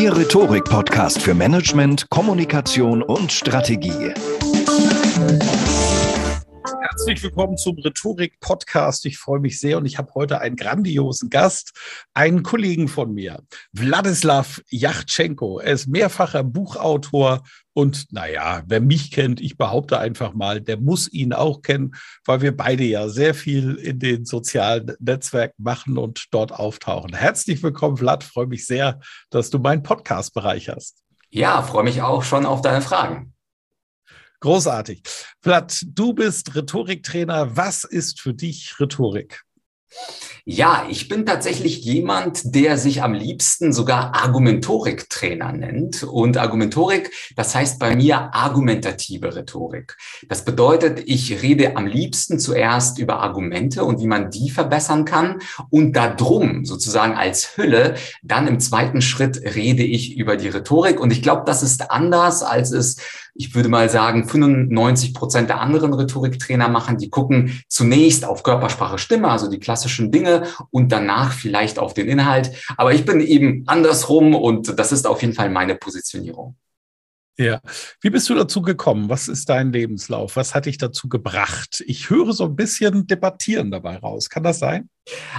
Ihr Rhetorik-Podcast für Management, Kommunikation und Strategie. Herzlich willkommen zum Rhetorik-Podcast. Ich freue mich sehr und ich habe heute einen grandiosen Gast, einen Kollegen von mir, Wladislav Yachtschenko. Er ist mehrfacher Buchautor und naja, wer mich kennt, ich behaupte einfach mal, der muss ihn auch kennen, weil wir beide ja sehr viel in den sozialen Netzwerken machen und dort auftauchen. Herzlich willkommen, Vlad. Freue mich sehr, dass du meinen Podcast bereicherst. Ja, freue mich auch schon auf deine Fragen. Großartig. Vlad, du bist Rhetoriktrainer. Was ist für dich Rhetorik? Ja, ich bin tatsächlich jemand, der sich am liebsten sogar Argumentorik-Trainer nennt. Und Argumentorik, das heißt bei mir argumentative Rhetorik. Das bedeutet, ich rede am liebsten zuerst über Argumente und wie man die verbessern kann. Und darum, sozusagen als Hülle, dann im zweiten Schritt rede ich über die Rhetorik. Und ich glaube, das ist anders, als es ich würde mal sagen, 95 Prozent der anderen Rhetoriktrainer machen, die gucken zunächst auf Körpersprache, Stimme, also die klassischen Dinge und danach vielleicht auf den Inhalt. Aber ich bin eben andersrum und das ist auf jeden Fall meine Positionierung. Ja. Wie bist du dazu gekommen? Was ist dein Lebenslauf? Was hat dich dazu gebracht? Ich höre so ein bisschen Debattieren dabei raus. Kann das sein?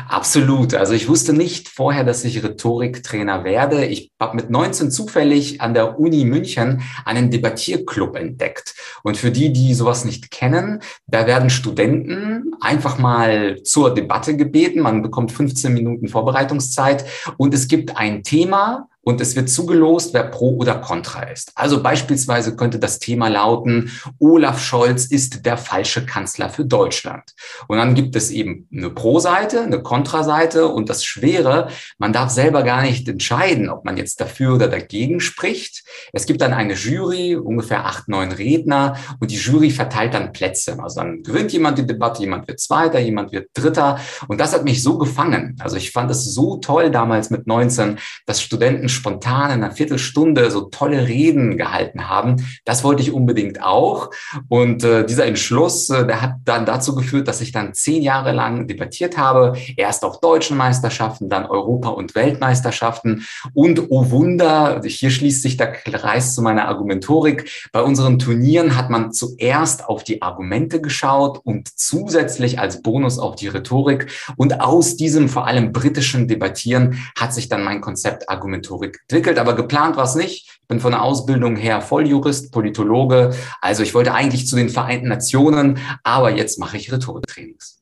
Absolut. Also ich wusste nicht vorher, dass ich Rhetoriktrainer werde. Ich habe mit 19 zufällig an der Uni München einen Debattierclub entdeckt. Und für die, die sowas nicht kennen, da werden Studenten einfach mal zur Debatte gebeten. Man bekommt 15 Minuten Vorbereitungszeit und es gibt ein Thema, und es wird zugelost, wer pro oder contra ist. Also beispielsweise könnte das Thema lauten, Olaf Scholz ist der falsche Kanzler für Deutschland. Und dann gibt es eben eine Pro-Seite, eine Kontra-Seite und das Schwere, man darf selber gar nicht entscheiden, ob man jetzt dafür oder dagegen spricht. Es gibt dann eine Jury, ungefähr acht, neun Redner und die Jury verteilt dann Plätze. Also dann gewinnt jemand die Debatte, jemand wird Zweiter, jemand wird Dritter und das hat mich so gefangen. Also ich fand es so toll damals mit 19, dass Studenten spontan in einer Viertelstunde so tolle Reden gehalten haben. Das wollte ich unbedingt auch. Und äh, dieser Entschluss, äh, der hat dann dazu geführt, dass ich dann zehn Jahre lang debattiert habe. Erst auf deutschen Meisterschaften, dann Europa- und Weltmeisterschaften. Und oh Wunder, hier schließt sich der Kreis zu meiner Argumentorik. Bei unseren Turnieren hat man zuerst auf die Argumente geschaut und zusätzlich als Bonus auf die Rhetorik. Und aus diesem vor allem britischen Debattieren hat sich dann mein Konzept Argumentorik Entwickelt, aber geplant war es nicht. Ich bin von der Ausbildung her Volljurist, Politologe. Also ich wollte eigentlich zu den Vereinten Nationen, aber jetzt mache ich Rhetoriktrainings.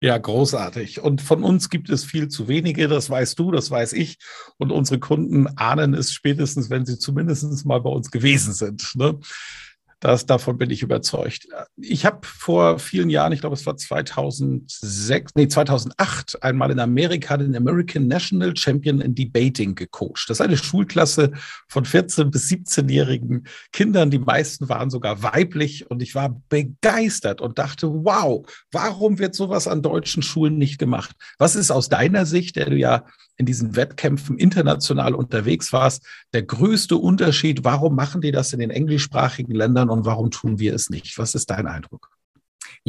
Ja, großartig. Und von uns gibt es viel zu wenige, das weißt du, das weiß ich. Und unsere Kunden ahnen es spätestens, wenn sie zumindest mal bei uns gewesen sind. Ne? Das, davon bin ich überzeugt. Ich habe vor vielen Jahren, ich glaube, es war 2006, nee, 2008, einmal in Amerika den American National Champion in Debating gecoacht. Das ist eine Schulklasse von 14- bis 17-jährigen Kindern. Die meisten waren sogar weiblich und ich war begeistert und dachte, wow, warum wird sowas an deutschen Schulen nicht gemacht? Was ist aus deiner Sicht, der du ja in diesen Wettkämpfen international unterwegs warst, der größte Unterschied? Warum machen die das in den englischsprachigen Ländern und warum tun wir es nicht? Was ist dein Eindruck?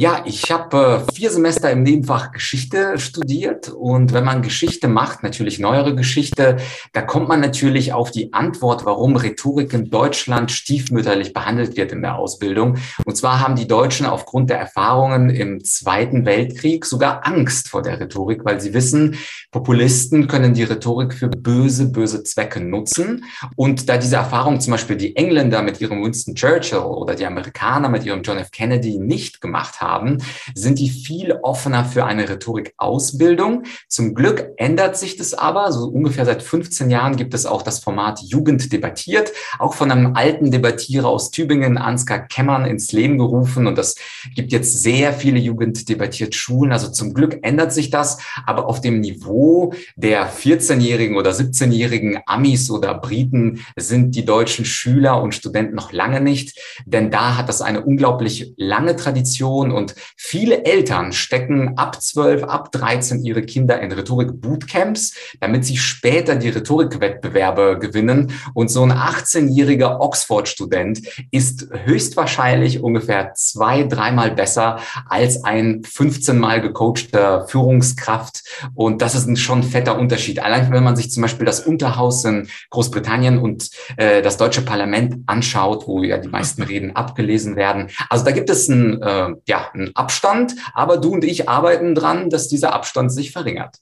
Ja, ich habe äh, vier Semester im Nebenfach Geschichte studiert und wenn man Geschichte macht, natürlich neuere Geschichte, da kommt man natürlich auf die Antwort, warum Rhetorik in Deutschland stiefmütterlich behandelt wird in der Ausbildung. Und zwar haben die Deutschen aufgrund der Erfahrungen im Zweiten Weltkrieg sogar Angst vor der Rhetorik, weil sie wissen, Populisten können die Rhetorik für böse, böse Zwecke nutzen. Und da diese Erfahrung zum Beispiel die Engländer mit ihrem Winston Churchill oder die Amerikaner mit ihrem John F. Kennedy nicht gemacht haben, haben, sind die viel offener für eine Rhetorikausbildung. Zum Glück ändert sich das aber. So ungefähr seit 15 Jahren gibt es auch das Format Jugend debattiert, auch von einem alten Debattierer aus Tübingen, Ansgar Kemmern, ins Leben gerufen. Und das gibt jetzt sehr viele Jugend debattiert Schulen. Also zum Glück ändert sich das, aber auf dem Niveau der 14-jährigen oder 17-jährigen Amis oder Briten sind die deutschen Schüler und Studenten noch lange nicht, denn da hat das eine unglaublich lange Tradition und viele Eltern stecken ab 12, ab 13 ihre Kinder in Rhetorik-Bootcamps, damit sie später die Rhetorikwettbewerbe gewinnen. Und so ein 18-jähriger Oxford-Student ist höchstwahrscheinlich ungefähr zwei, dreimal besser als ein 15 mal gecoachter Führungskraft. Und das ist ein schon fetter Unterschied. Allein wenn man sich zum Beispiel das Unterhaus in Großbritannien und äh, das deutsche Parlament anschaut, wo ja die meisten Reden abgelesen werden. Also da gibt es ein, äh, ja, ein Abstand, aber du und ich arbeiten dran, dass dieser Abstand sich verringert.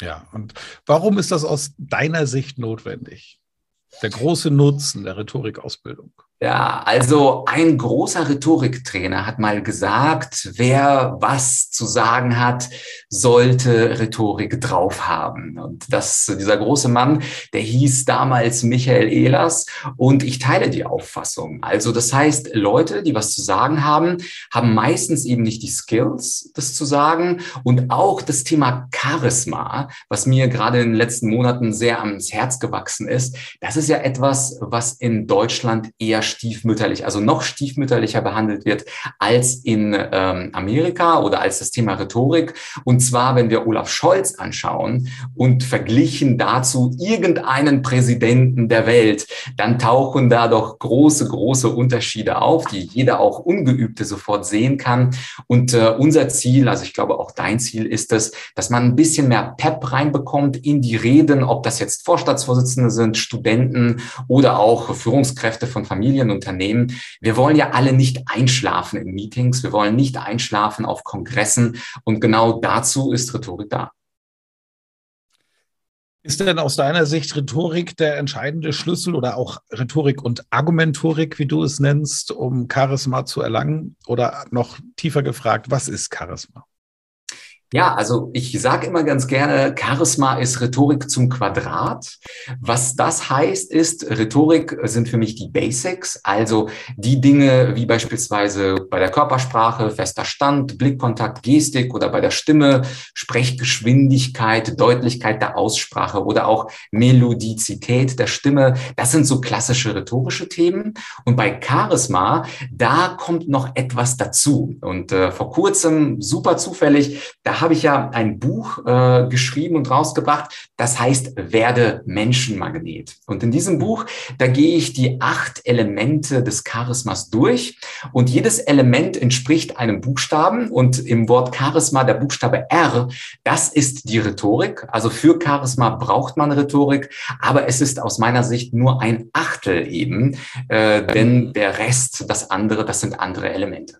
Ja, und warum ist das aus deiner Sicht notwendig? Der große Nutzen der Rhetorikausbildung. Ja, also ein großer Rhetoriktrainer hat mal gesagt, wer was zu sagen hat, sollte Rhetorik drauf haben. Und das, dieser große Mann, der hieß damals Michael Ehlers und ich teile die Auffassung. Also das heißt, Leute, die was zu sagen haben, haben meistens eben nicht die Skills, das zu sagen und auch das Thema Charisma, was mir gerade in den letzten Monaten sehr ans Herz gewachsen ist. Das ist ja etwas, was in Deutschland eher stiefmütterlich, also noch stiefmütterlicher behandelt wird als in ähm, Amerika oder als das Thema Rhetorik. Und zwar, wenn wir Olaf Scholz anschauen und verglichen dazu irgendeinen Präsidenten der Welt, dann tauchen da doch große, große Unterschiede auf, die jeder auch Ungeübte sofort sehen kann. Und äh, unser Ziel, also ich glaube auch dein Ziel ist es, dass man ein bisschen mehr Pep reinbekommt in die Reden, ob das jetzt Vorstandsvorsitzende sind, Studenten oder auch Führungskräfte von Familien Familienunternehmen. Wir wollen ja alle nicht einschlafen in Meetings. Wir wollen nicht einschlafen auf Kongressen. Und genau dazu ist Rhetorik da. Ist denn aus deiner Sicht Rhetorik der entscheidende Schlüssel oder auch Rhetorik und Argumentorik, wie du es nennst, um Charisma zu erlangen? Oder noch tiefer gefragt, was ist Charisma? Ja, also ich sage immer ganz gerne, Charisma ist Rhetorik zum Quadrat. Was das heißt, ist, Rhetorik sind für mich die Basics, also die Dinge wie beispielsweise bei der Körpersprache, fester Stand, Blickkontakt, Gestik oder bei der Stimme, Sprechgeschwindigkeit, Deutlichkeit der Aussprache oder auch Melodizität der Stimme. Das sind so klassische rhetorische Themen. Und bei Charisma, da kommt noch etwas dazu. Und äh, vor kurzem, super zufällig, da habe ich ja ein Buch äh, geschrieben und rausgebracht, das heißt Werde Menschenmagnet. Und in diesem Buch, da gehe ich die acht Elemente des Charismas durch und jedes Element entspricht einem Buchstaben und im Wort Charisma der Buchstabe R, das ist die Rhetorik. Also für Charisma braucht man Rhetorik, aber es ist aus meiner Sicht nur ein Achtel eben, äh, denn der Rest, das andere, das sind andere Elemente.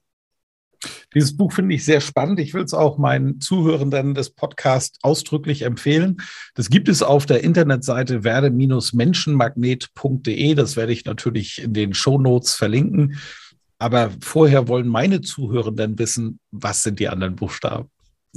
Dieses Buch finde ich sehr spannend. Ich will es auch meinen Zuhörenden des Podcasts ausdrücklich empfehlen. Das gibt es auf der Internetseite werde-menschenmagnet.de. Das werde ich natürlich in den Show Notes verlinken. Aber vorher wollen meine Zuhörenden wissen, was sind die anderen Buchstaben?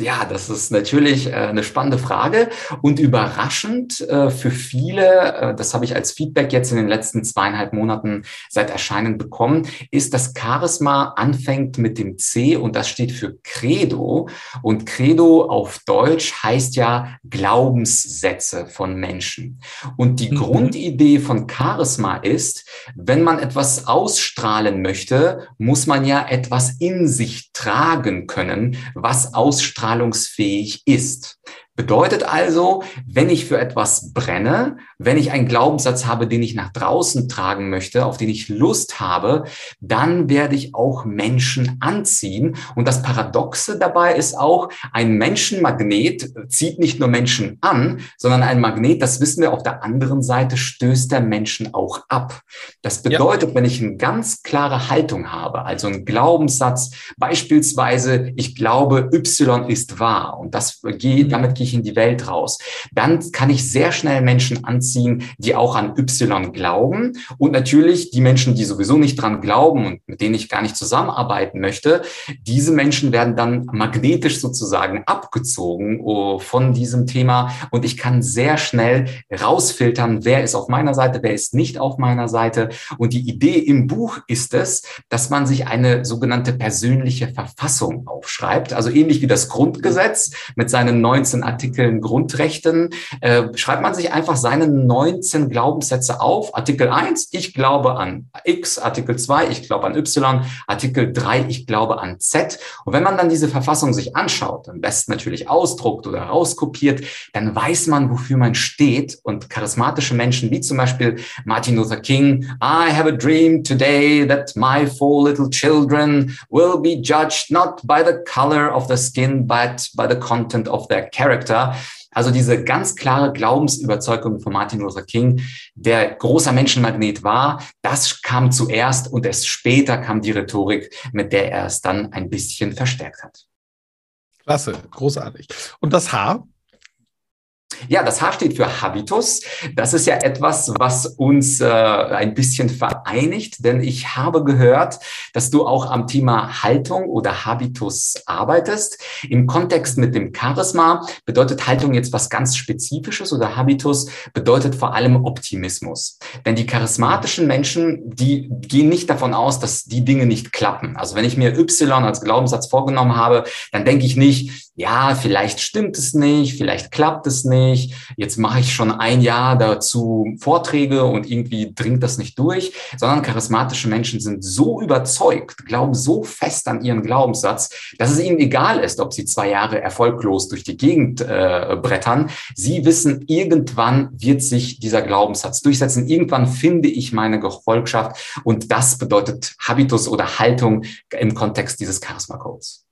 Ja, das ist natürlich äh, eine spannende Frage und überraschend äh, für viele, äh, das habe ich als Feedback jetzt in den letzten zweieinhalb Monaten seit Erscheinen bekommen, ist, dass Charisma anfängt mit dem C und das steht für Credo. Und Credo auf Deutsch heißt ja Glaubenssätze von Menschen. Und die mhm. Grundidee von Charisma ist, wenn man etwas ausstrahlen möchte, muss man ja etwas in sich tragen können, was ausstrahlt strahlungsfähig ist. Bedeutet also, wenn ich für etwas brenne, wenn ich einen Glaubenssatz habe, den ich nach draußen tragen möchte, auf den ich Lust habe, dann werde ich auch Menschen anziehen. Und das Paradoxe dabei ist auch, ein Menschenmagnet zieht nicht nur Menschen an, sondern ein Magnet, das wissen wir auf der anderen Seite, stößt der Menschen auch ab. Das bedeutet, ja. wenn ich eine ganz klare Haltung habe, also einen Glaubenssatz, beispielsweise, ich glaube, Y ist wahr und das geht, damit gehe ich in die Welt raus. Dann kann ich sehr schnell Menschen anziehen, die auch an Y glauben. Und natürlich die Menschen, die sowieso nicht dran glauben und mit denen ich gar nicht zusammenarbeiten möchte, diese Menschen werden dann magnetisch sozusagen abgezogen oh, von diesem Thema. Und ich kann sehr schnell rausfiltern, wer ist auf meiner Seite, wer ist nicht auf meiner Seite. Und die Idee im Buch ist es, dass man sich eine sogenannte persönliche Verfassung aufschreibt. Also ähnlich wie das Grundgesetz mit seinen 19 Artikeln Artikeln Grundrechten, äh, schreibt man sich einfach seine 19 Glaubenssätze auf. Artikel 1, ich glaube an X, Artikel 2, ich glaube an Y, Artikel 3, ich glaube an Z. Und wenn man dann diese Verfassung sich anschaut, am besten natürlich ausdruckt oder rauskopiert, dann weiß man, wofür man steht. Und charismatische Menschen wie zum Beispiel Martin Luther King, I have a dream today that my four little children will be judged not by the color of the skin, but by the content of their character. Charakter. Also diese ganz klare Glaubensüberzeugung von Martin Luther King, der großer Menschenmagnet war, das kam zuerst und erst später kam die Rhetorik, mit der er es dann ein bisschen verstärkt hat. Klasse, großartig. Und das Haar? Ja, das H steht für Habitus. Das ist ja etwas, was uns äh, ein bisschen vereinigt, denn ich habe gehört, dass du auch am Thema Haltung oder Habitus arbeitest. Im Kontext mit dem Charisma bedeutet Haltung jetzt was ganz Spezifisches oder Habitus bedeutet vor allem Optimismus. Denn die charismatischen Menschen, die gehen nicht davon aus, dass die Dinge nicht klappen. Also wenn ich mir Y als Glaubenssatz vorgenommen habe, dann denke ich nicht, ja, vielleicht stimmt es nicht, vielleicht klappt es nicht. Jetzt mache ich schon ein Jahr dazu Vorträge und irgendwie dringt das nicht durch, sondern charismatische Menschen sind so überzeugt, glauben so fest an ihren Glaubenssatz, dass es ihnen egal ist, ob sie zwei Jahre erfolglos durch die Gegend äh, brettern. Sie wissen, irgendwann wird sich dieser Glaubenssatz durchsetzen. Irgendwann finde ich meine Gefolgschaft und das bedeutet Habitus oder Haltung im Kontext dieses Charisma-Codes.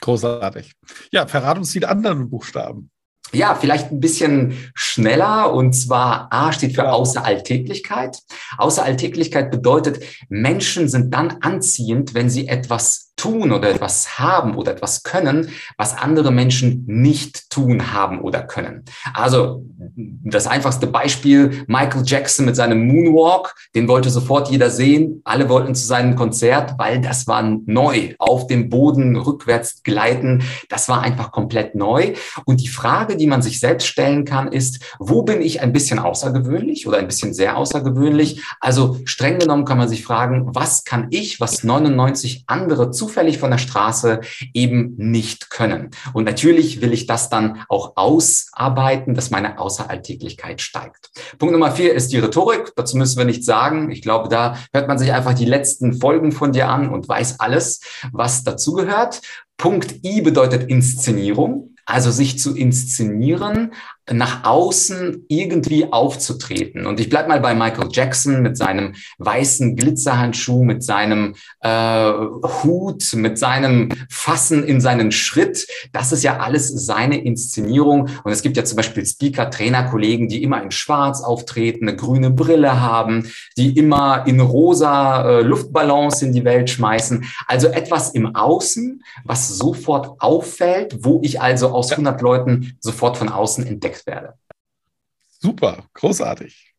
Großartig. Ja, verrat uns die anderen Buchstaben. Ja, vielleicht ein bisschen schneller. Und zwar A steht für Außeralltäglichkeit. Außeralltäglichkeit bedeutet, Menschen sind dann anziehend, wenn sie etwas tun oder etwas haben oder etwas können, was andere Menschen nicht tun haben oder können. Also das einfachste Beispiel, Michael Jackson mit seinem Moonwalk, den wollte sofort jeder sehen. Alle wollten zu seinem Konzert, weil das war neu. Auf dem Boden rückwärts gleiten, das war einfach komplett neu. Und die Frage, die man sich selbst stellen kann, ist, wo bin ich ein bisschen außergewöhnlich oder ein bisschen sehr außergewöhnlich? Also streng genommen kann man sich fragen, was kann ich, was 99 andere zu zufällig von der Straße eben nicht können. Und natürlich will ich das dann auch ausarbeiten, dass meine Außeralltäglichkeit steigt. Punkt Nummer vier ist die Rhetorik. Dazu müssen wir nichts sagen. Ich glaube, da hört man sich einfach die letzten Folgen von dir an und weiß alles, was dazugehört. Punkt I bedeutet Inszenierung. Also sich zu inszenieren, nach außen irgendwie aufzutreten. Und ich bleib mal bei Michael Jackson mit seinem weißen Glitzerhandschuh, mit seinem äh, Hut, mit seinem Fassen in seinen Schritt. Das ist ja alles seine Inszenierung. Und es gibt ja zum Beispiel Speaker, Trainer, Kollegen, die immer in Schwarz auftreten, eine grüne Brille haben, die immer in rosa äh, Luftballons in die Welt schmeißen. Also etwas im Außen, was sofort auffällt, wo ich also aus 100 Leuten sofort von außen entdecke werde. Super, großartig.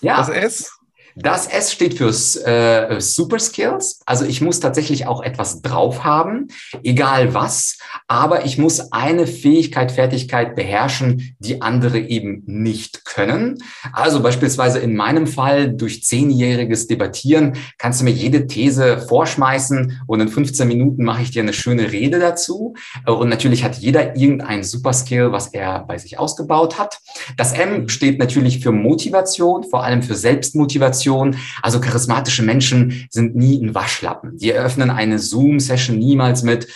Ja. Das S? Das S steht für äh, Super Skills. Also ich muss tatsächlich auch etwas drauf haben, egal was, aber ich muss eine Fähigkeit, Fertigkeit beherrschen, die andere eben nicht können. Also beispielsweise in meinem Fall durch zehnjähriges Debattieren kannst du mir jede These vorschmeißen und in 15 Minuten mache ich dir eine schöne Rede dazu. Und natürlich hat jeder irgendein Super Skill, was er bei sich ausgebaut hat. Das M steht natürlich für Motivation, vor allem für Selbstmotivation Kommunikation. Also charismatische Menschen sind nie ein Waschlappen. Die eröffnen eine Zoom-Session niemals mit,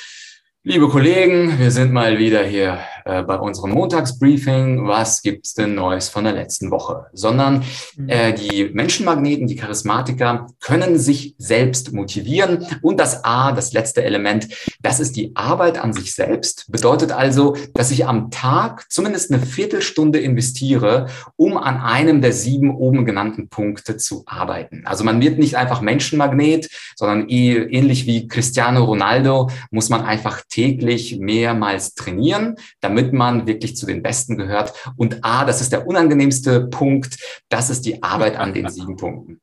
liebe Kollegen, wir sind mal wieder hier äh, bei unserem Montagsbriefing, was gibt's denn Neues von der letzten Woche, sondern mhm. äh, die Menschenmagneten, die Charismatiker können sich selbst motivieren und das A, das letzte Element, das ist die Arbeit an sich selbst, bedeutet also, dass ich am Tag zumindest eine Viertelstunde investiere, um an einem der sieben oben genannten Punkte zu arbeiten. Also man wird nicht einfach Menschenmagnet, sondern eh, ähnlich wie Cristiano Ronaldo muss man einfach täglich mehrmals trainieren, damit man wirklich zu den Besten gehört. Und A, das ist der unangenehmste Punkt, das ist die Arbeit an den sieben Punkten.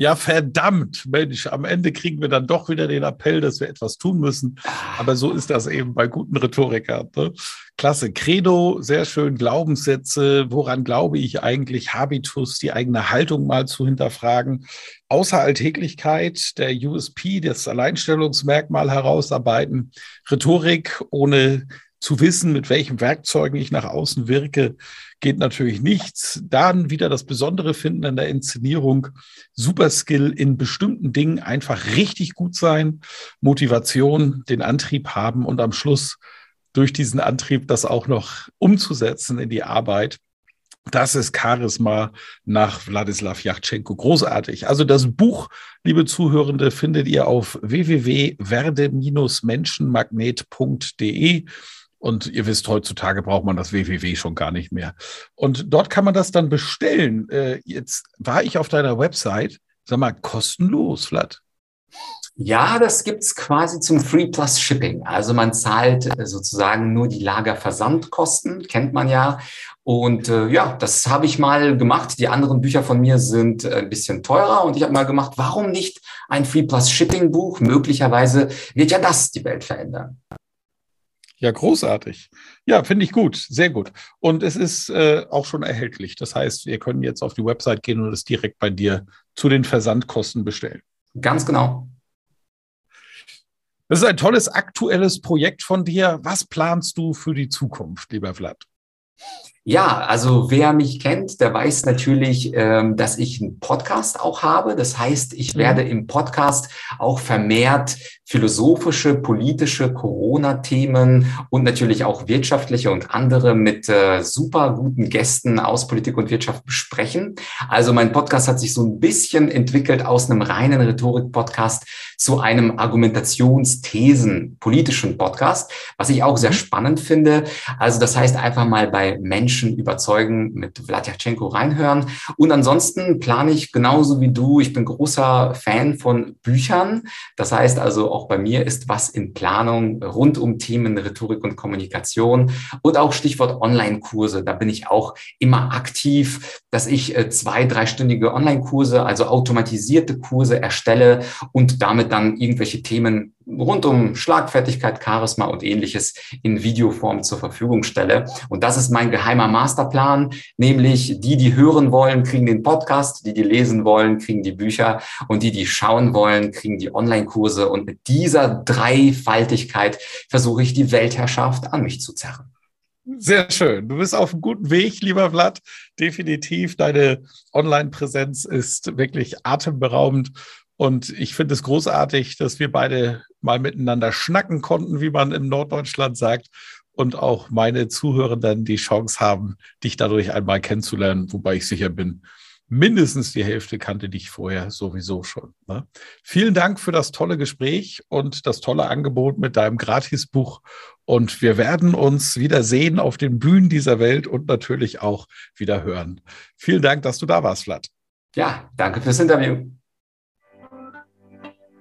Ja, verdammt, Mensch, am Ende kriegen wir dann doch wieder den Appell, dass wir etwas tun müssen. Aber so ist das eben bei guten Rhetorikern. Ne? Klasse. Credo, sehr schön. Glaubenssätze. Woran glaube ich eigentlich? Habitus, die eigene Haltung mal zu hinterfragen. Außer Alltäglichkeit, der USP, das Alleinstellungsmerkmal herausarbeiten. Rhetorik ohne zu wissen, mit welchen Werkzeugen ich nach außen wirke, geht natürlich nichts. Dann wieder das Besondere finden an der Inszenierung. Superskill in bestimmten Dingen einfach richtig gut sein, Motivation, den Antrieb haben und am Schluss durch diesen Antrieb das auch noch umzusetzen in die Arbeit. Das ist Charisma nach Wladislav Yachtschenko. Großartig. Also das Buch, liebe Zuhörende, findet ihr auf www.werde-menschenmagnet.de. Und ihr wisst, heutzutage braucht man das www schon gar nicht mehr. Und dort kann man das dann bestellen. Äh, jetzt war ich auf deiner Website, sag mal, kostenlos, Vlad. Ja, das gibt's quasi zum Free Plus Shipping. Also man zahlt äh, sozusagen nur die Lagerversandkosten, kennt man ja. Und äh, ja, das habe ich mal gemacht. Die anderen Bücher von mir sind äh, ein bisschen teurer und ich habe mal gemacht, warum nicht ein Free Plus Shipping Buch? Möglicherweise wird ja das die Welt verändern. Ja, großartig. Ja, finde ich gut, sehr gut. Und es ist äh, auch schon erhältlich. Das heißt, wir können jetzt auf die Website gehen und es direkt bei dir zu den Versandkosten bestellen. Ganz genau. Das ist ein tolles aktuelles Projekt von dir. Was planst du für die Zukunft, lieber Vlad? Ja, also wer mich kennt, der weiß natürlich, ähm, dass ich einen Podcast auch habe. Das heißt, ich mhm. werde im Podcast auch vermehrt philosophische, politische Corona-Themen und natürlich auch wirtschaftliche und andere mit äh, super guten Gästen aus Politik und Wirtschaft besprechen. Also mein Podcast hat sich so ein bisschen entwickelt aus einem reinen Rhetorik-Podcast zu einem Argumentationsthesen politischen Podcast, was ich auch sehr mhm. spannend finde. Also das heißt einfach mal bei Menschen überzeugen mit Vladyachenko reinhören. Und ansonsten plane ich genauso wie du. Ich bin großer Fan von Büchern. Das heißt also auch bei mir ist was in Planung rund um Themen Rhetorik und Kommunikation und auch Stichwort Online-Kurse. Da bin ich auch immer aktiv, dass ich äh, zwei, dreistündige Online-Kurse, also automatisierte Kurse erstelle und damit dann irgendwelche Themen rund um Schlagfertigkeit, Charisma und ähnliches in Videoform zur Verfügung stelle. Und das ist mein geheimer Masterplan, nämlich die, die hören wollen, kriegen den Podcast, die, die lesen wollen, kriegen die Bücher und die, die schauen wollen, kriegen die Online-Kurse. Und mit dieser Dreifaltigkeit versuche ich die Weltherrschaft an mich zu zerren. Sehr schön. Du bist auf einem guten Weg, lieber Vlad. Definitiv. Deine Online-Präsenz ist wirklich atemberaubend. Und ich finde es großartig, dass wir beide mal miteinander schnacken konnten, wie man in Norddeutschland sagt. Und auch meine Zuhörenden die Chance haben, dich dadurch einmal kennenzulernen, wobei ich sicher bin, mindestens die Hälfte kannte dich vorher sowieso schon. Ne? Vielen Dank für das tolle Gespräch und das tolle Angebot mit deinem Gratisbuch. Und wir werden uns wieder sehen auf den Bühnen dieser Welt und natürlich auch wieder hören. Vielen Dank, dass du da warst, Vlad. Ja, danke fürs Interview.